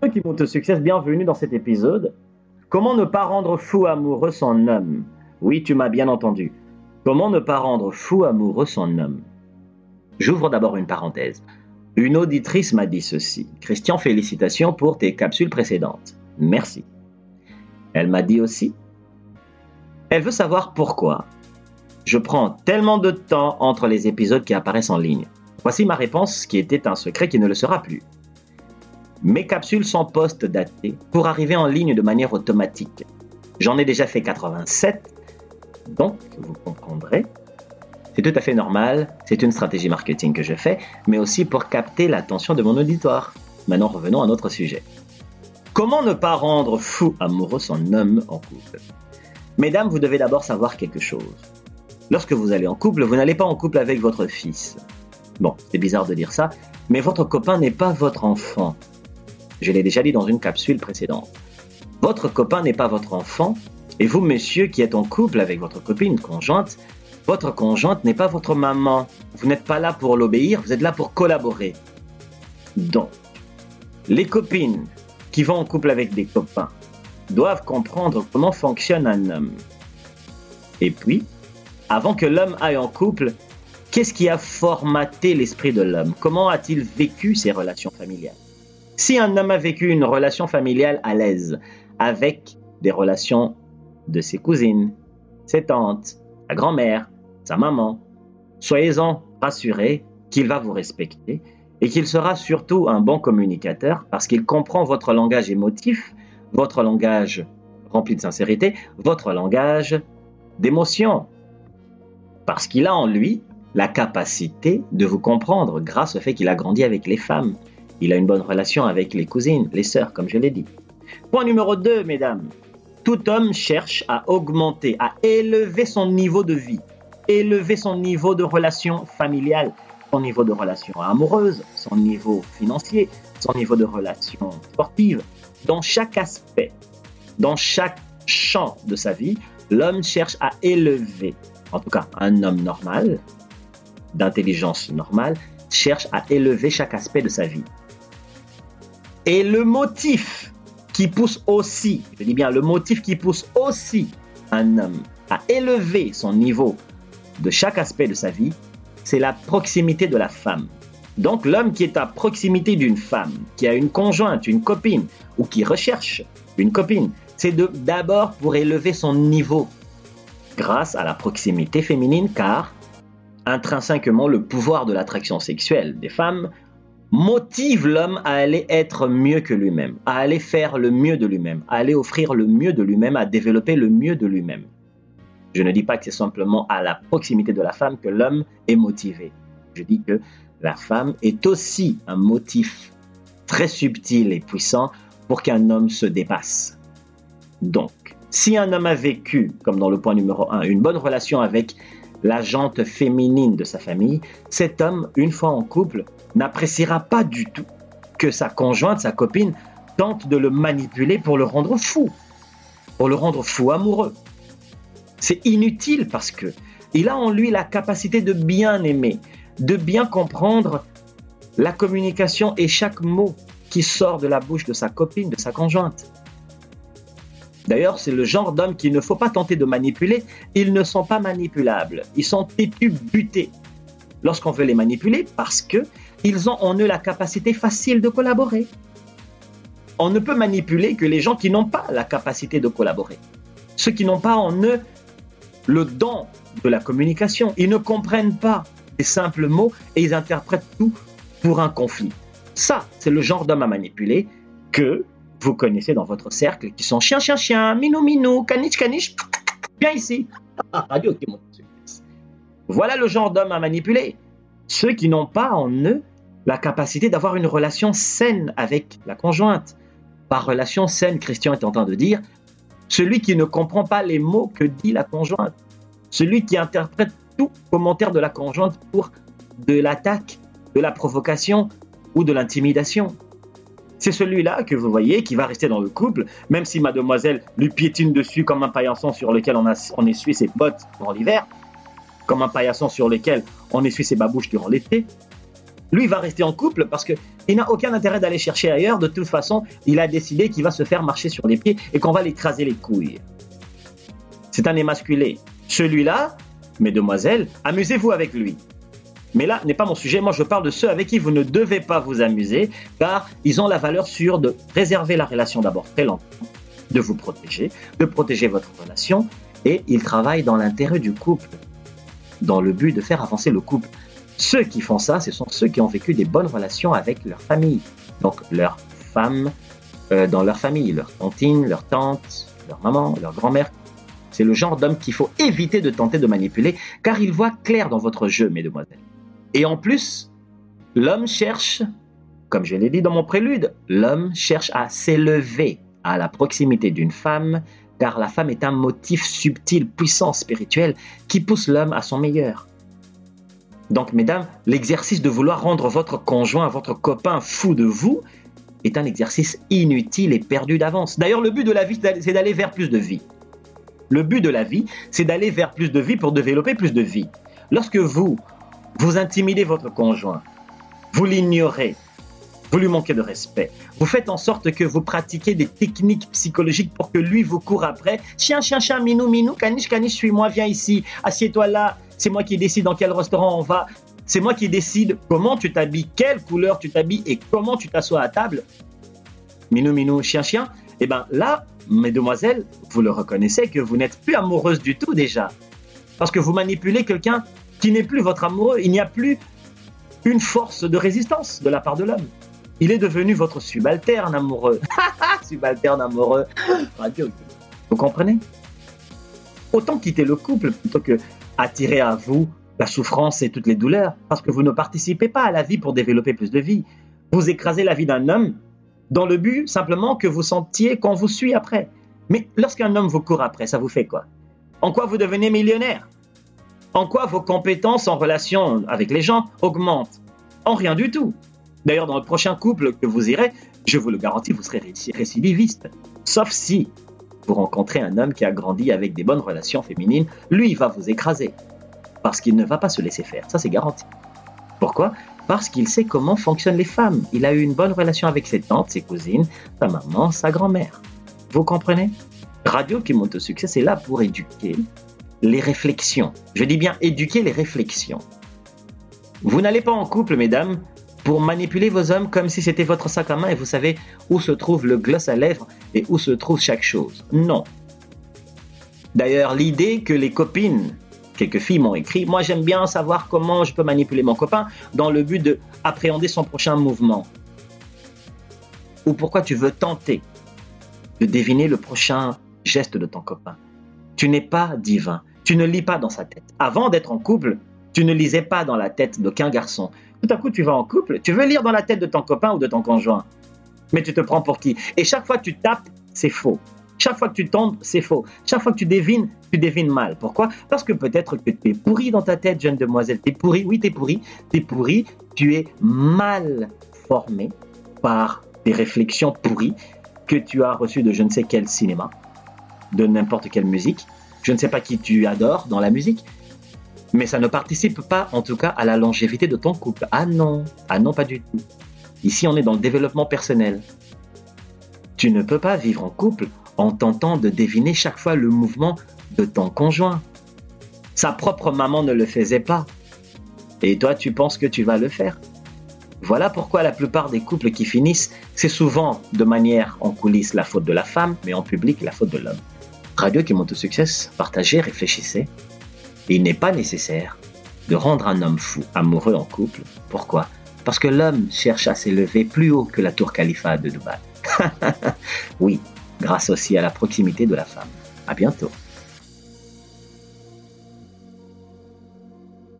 qui monte au succès, bienvenue dans cet épisode. Comment ne pas rendre fou amoureux son homme? Oui, tu m'as bien entendu. Comment ne pas rendre fou amoureux son homme? J'ouvre d'abord une parenthèse. Une auditrice m'a dit ceci. Christian, félicitations pour tes capsules précédentes. Merci. Elle m'a dit aussi, elle veut savoir pourquoi je prends tellement de temps entre les épisodes qui apparaissent en ligne. Voici ma réponse qui était un secret qui ne le sera plus. Mes capsules sont post-datées pour arriver en ligne de manière automatique. J'en ai déjà fait 87, donc vous comprendrez. C'est tout à fait normal, c'est une stratégie marketing que je fais, mais aussi pour capter l'attention de mon auditoire. Maintenant revenons à notre sujet. Comment ne pas rendre fou amoureux son homme en couple? Mesdames, vous devez d'abord savoir quelque chose. Lorsque vous allez en couple, vous n'allez pas en couple avec votre fils. Bon, c'est bizarre de dire ça, mais votre copain n'est pas votre enfant. Je l'ai déjà dit dans une capsule précédente. Votre copain n'est pas votre enfant, et vous, monsieur, qui êtes en couple avec votre copine conjointe, votre conjointe n'est pas votre maman. Vous n'êtes pas là pour l'obéir, vous êtes là pour collaborer. Donc, les copines qui vont en couple avec des copains doivent comprendre comment fonctionne un homme. Et puis, avant que l'homme aille en couple, qu'est-ce qui a formaté l'esprit de l'homme? Comment a-t-il vécu ses relations familiales? Si un homme a vécu une relation familiale à l'aise, avec des relations de ses cousines, ses tantes, sa grand-mère, sa maman, soyez-en rassurés qu'il va vous respecter et qu'il sera surtout un bon communicateur parce qu'il comprend votre langage émotif, votre langage rempli de sincérité, votre langage d'émotion. Parce qu'il a en lui la capacité de vous comprendre grâce au fait qu'il a grandi avec les femmes. Il a une bonne relation avec les cousines, les sœurs, comme je l'ai dit. Point numéro 2, mesdames. Tout homme cherche à augmenter, à élever son niveau de vie, élever son niveau de relation familiale, son niveau de relation amoureuse, son niveau financier, son niveau de relation sportive. Dans chaque aspect, dans chaque champ de sa vie, l'homme cherche à élever, en tout cas un homme normal, d'intelligence normale, cherche à élever chaque aspect de sa vie. Et le motif qui pousse aussi, je dis bien le motif qui pousse aussi un homme à élever son niveau de chaque aspect de sa vie, c'est la proximité de la femme. Donc l'homme qui est à proximité d'une femme, qui a une conjointe, une copine, ou qui recherche une copine, c'est d'abord pour élever son niveau grâce à la proximité féminine, car intrinsèquement le pouvoir de l'attraction sexuelle des femmes motive l'homme à aller être mieux que lui-même, à aller faire le mieux de lui-même, à aller offrir le mieux de lui-même, à développer le mieux de lui-même. Je ne dis pas que c'est simplement à la proximité de la femme que l'homme est motivé. Je dis que la femme est aussi un motif très subtil et puissant pour qu'un homme se dépasse. Donc, si un homme a vécu, comme dans le point numéro 1, une bonne relation avec la féminine de sa famille, cet homme, une fois en couple, n'appréciera pas du tout que sa conjointe, sa copine, tente de le manipuler pour le rendre fou, pour le rendre fou amoureux. C'est inutile parce que il a en lui la capacité de bien aimer, de bien comprendre la communication et chaque mot qui sort de la bouche de sa copine, de sa conjointe. D'ailleurs, c'est le genre d'homme qu'il ne faut pas tenter de manipuler. Ils ne sont pas manipulables. Ils sont têtus, butés lorsqu'on veut les manipuler parce que ils ont en eux la capacité facile de collaborer. On ne peut manipuler que les gens qui n'ont pas la capacité de collaborer. Ceux qui n'ont pas en eux le don de la communication. Ils ne comprennent pas les simples mots et ils interprètent tout pour un conflit. Ça, c'est le genre d'homme à manipuler que vous connaissez dans votre cercle qui sont chien, chien, chien, minou, minou, caniche, caniche, viens ici. Voilà le genre d'homme à manipuler. Ceux qui n'ont pas en eux la capacité d'avoir une relation saine avec la conjointe. Par relation saine, Christian est en train de dire celui qui ne comprend pas les mots que dit la conjointe, celui qui interprète tout commentaire de la conjointe pour de l'attaque, de la provocation ou de l'intimidation. C'est celui-là que vous voyez qui va rester dans le couple, même si mademoiselle lui piétine dessus comme un paillasson sur lequel on, essuie ses bottes durant l'hiver, comme un paillasson sur lequel on essuie ses babouches durant l'été. Lui, il va rester en couple parce qu'il n'a aucun intérêt d'aller chercher ailleurs. De toute façon, il a décidé qu'il va se faire marcher sur les pieds et qu'on va l'écraser les couilles. C'est un émasculé. Celui-là, mesdemoiselles, amusez-vous avec lui. Mais là n'est pas mon sujet. Moi, je parle de ceux avec qui vous ne devez pas vous amuser, car ils ont la valeur sûre de préserver la relation d'abord très longtemps, de vous protéger, de protéger votre relation, et ils travaillent dans l'intérêt du couple, dans le but de faire avancer le couple. Ceux qui font ça, ce sont ceux qui ont vécu des bonnes relations avec leur famille, donc leur femme euh, dans leur famille, leur tantine, leur tante, leur maman, leur grand-mère. C'est le genre d'homme qu'il faut éviter de tenter de manipuler, car il voit clair dans votre jeu, mesdemoiselles. Et en plus, l'homme cherche, comme je l'ai dit dans mon prélude, l'homme cherche à s'élever à la proximité d'une femme, car la femme est un motif subtil, puissant, spirituel, qui pousse l'homme à son meilleur. Donc, mesdames, l'exercice de vouloir rendre votre conjoint, votre copain fou de vous, est un exercice inutile et perdu d'avance. D'ailleurs, le but de la vie, c'est d'aller vers plus de vie. Le but de la vie, c'est d'aller vers plus de vie pour développer plus de vie. Lorsque vous, vous intimidez votre conjoint, vous l'ignorez, vous lui manquez de respect, vous faites en sorte que vous pratiquez des techniques psychologiques pour que lui vous court après. Chien, chien, chien, minou, minou, caniche, caniche, suis-moi, viens ici, assieds-toi là, c'est moi qui décide dans quel restaurant on va, c'est moi qui décide comment tu t'habilles, quelle couleur tu t'habilles et comment tu t'assois à table. Minou, minou, chien, chien. Eh bien là, mesdemoiselles, vous le reconnaissez que vous n'êtes plus amoureuse du tout déjà. Parce que vous manipulez quelqu'un qui n'est plus votre amoureux. Il n'y a plus une force de résistance de la part de l'homme. Il est devenu votre subalterne amoureux. subalterne amoureux. Vous comprenez? Autant quitter le couple plutôt que attirer à vous la souffrance et toutes les douleurs, parce que vous ne participez pas à la vie pour développer plus de vie. Vous écrasez la vie d'un homme dans le but simplement que vous sentiez qu'on vous suit après. Mais lorsqu'un homme vous court après, ça vous fait quoi? En quoi vous devenez millionnaire? En quoi vos compétences en relation avec les gens augmentent En rien du tout. D'ailleurs, dans le prochain couple que vous irez, je vous le garantis, vous serez récidiviste. Sauf si vous rencontrez un homme qui a grandi avec des bonnes relations féminines, lui, il va vous écraser. Parce qu'il ne va pas se laisser faire, ça c'est garanti. Pourquoi? Parce qu'il sait comment fonctionnent les femmes. Il a eu une bonne relation avec ses tantes, ses cousines, sa maman, sa grand-mère. Vous comprenez? Radio qui monte au succès, c'est là pour éduquer, les réflexions. Je dis bien éduquer les réflexions. Vous n'allez pas en couple, mesdames, pour manipuler vos hommes comme si c'était votre sac à main et vous savez où se trouve le gloss à lèvres et où se trouve chaque chose. Non. D'ailleurs, l'idée que les copines, quelques filles m'ont écrit, moi j'aime bien savoir comment je peux manipuler mon copain dans le but de appréhender son prochain mouvement. Ou pourquoi tu veux tenter de deviner le prochain geste de ton copain. Tu n'es pas divin. Tu ne lis pas dans sa tête. Avant d'être en couple, tu ne lisais pas dans la tête d'aucun garçon. Tout à coup, tu vas en couple, tu veux lire dans la tête de ton copain ou de ton conjoint. Mais tu te prends pour qui? Et chaque fois que tu tapes, c'est faux. Chaque fois que tu tombes, c'est faux. Chaque fois que tu devines, tu devines mal. Pourquoi? Parce que peut-être que tu es pourri dans ta tête, jeune demoiselle. Tu es pourri, oui, tu es pourri. Tu es pourri, tu es mal formé par des réflexions pourries que tu as reçues de je ne sais quel cinéma, de n'importe quelle musique, je ne sais pas qui tu adores dans la musique, mais ça ne participe pas, en tout cas, à la longévité de ton couple. Ah non, ah non, pas du tout. Ici, on est dans le développement personnel. Tu ne peux pas vivre en couple en tentant de deviner chaque fois le mouvement de ton conjoint. Sa propre maman ne le faisait pas. Et toi, tu penses que tu vas le faire. Voilà pourquoi la plupart des couples qui finissent, c'est souvent de manière en coulisses la faute de la femme, mais en public la faute de l'homme. Radio qui monte au succès, partagez, réfléchissez. Il n'est pas nécessaire de rendre un homme fou amoureux en couple. Pourquoi? Parce que l'homme cherche à s'élever plus haut que la tour Khalifa de Dubaï. oui, grâce aussi à la proximité de la femme. À bientôt.